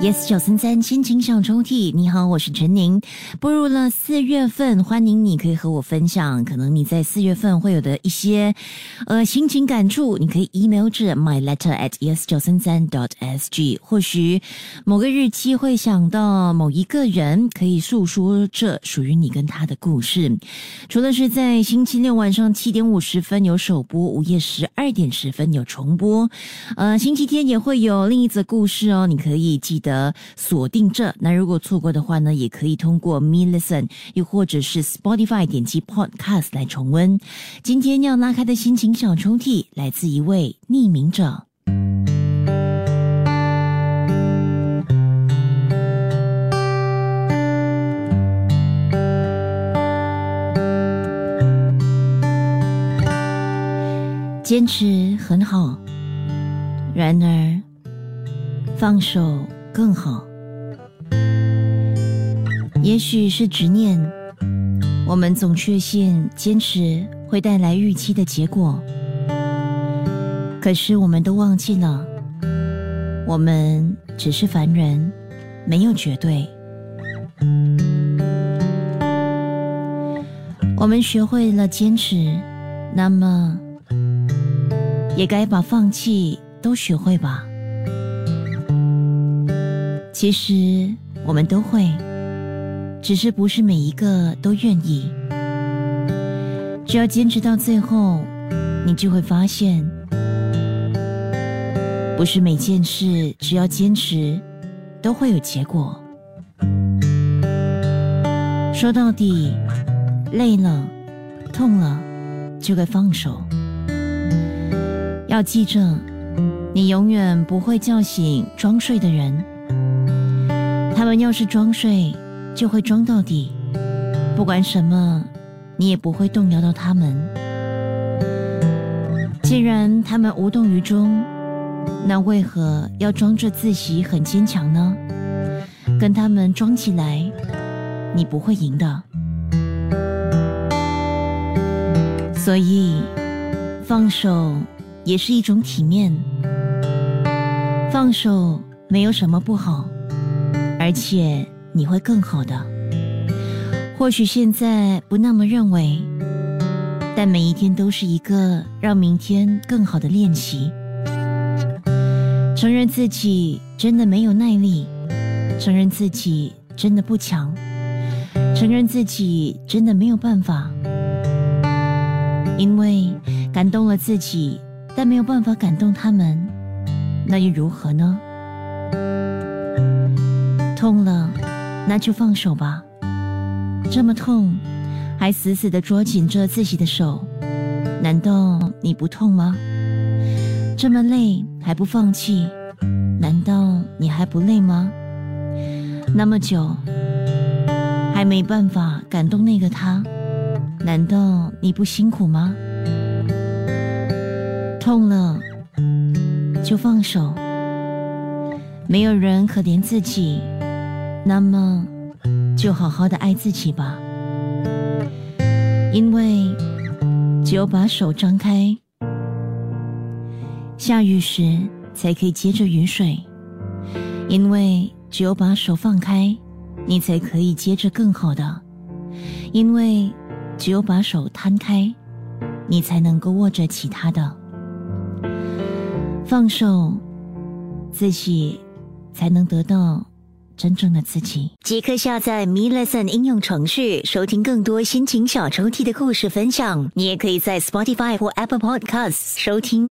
Yes 九三三心情小抽屉，你好，我是陈宁。步入了四月份，欢迎你可以和我分享，可能你在四月份会有的一些呃心情感触，你可以 email 至 my letter at yes 九三三 dot sg。或许某个日期会想到某一个人，可以诉说这属于你跟他的故事。除了是在星期六晚上七点五十分有首播，午夜十二点十分有重播，呃，星期天也会有另一则故事哦，你可以记得。的锁定这，那如果错过的话呢，也可以通过 Me Listen，又或者是 Spotify 点击 Podcast 来重温。今天要拉开的心情小抽屉，来自一位匿名者。坚持很好，然而放手。更好，也许是执念，我们总确信坚持会带来预期的结果。可是我们都忘记了，我们只是凡人，没有绝对。我们学会了坚持，那么也该把放弃都学会吧。其实我们都会，只是不是每一个都愿意。只要坚持到最后，你就会发现，不是每件事只要坚持都会有结果。说到底，累了、痛了，就该放手。要记着，你永远不会叫醒装睡的人。他们要是装睡，就会装到底，不管什么，你也不会动摇到他们。既然他们无动于衷，那为何要装着自己很坚强呢？跟他们装起来，你不会赢的。所以，放手也是一种体面，放手没有什么不好。而且你会更好的。或许现在不那么认为，但每一天都是一个让明天更好的练习。承认自己真的没有耐力，承认自己真的不强，承认自己真的没有办法。因为感动了自己，但没有办法感动他们，那又如何呢？痛了，那就放手吧。这么痛，还死死的捉紧着自己的手，难道你不痛吗？这么累还不放弃，难道你还不累吗？那么久还没办法感动那个他，难道你不辛苦吗？痛了就放手，没有人可怜自己。那么，就好好的爱自己吧，因为只有把手张开，下雨时才可以接着雨水；因为只有把手放开，你才可以接着更好的；因为只有把手摊开，你才能够握着其他的。放手，自己才能得到。真正的自己，即刻下载 Me Lesson 应用程序，收听更多心情小抽屉的故事分享。你也可以在 Spotify 或 Apple Podcasts 收听。